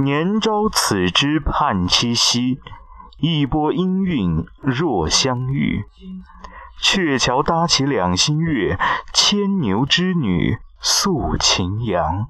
年朝此枝盼七夕，一波音韵若相遇。鹊桥搭起两心月，牵牛织女诉情阳。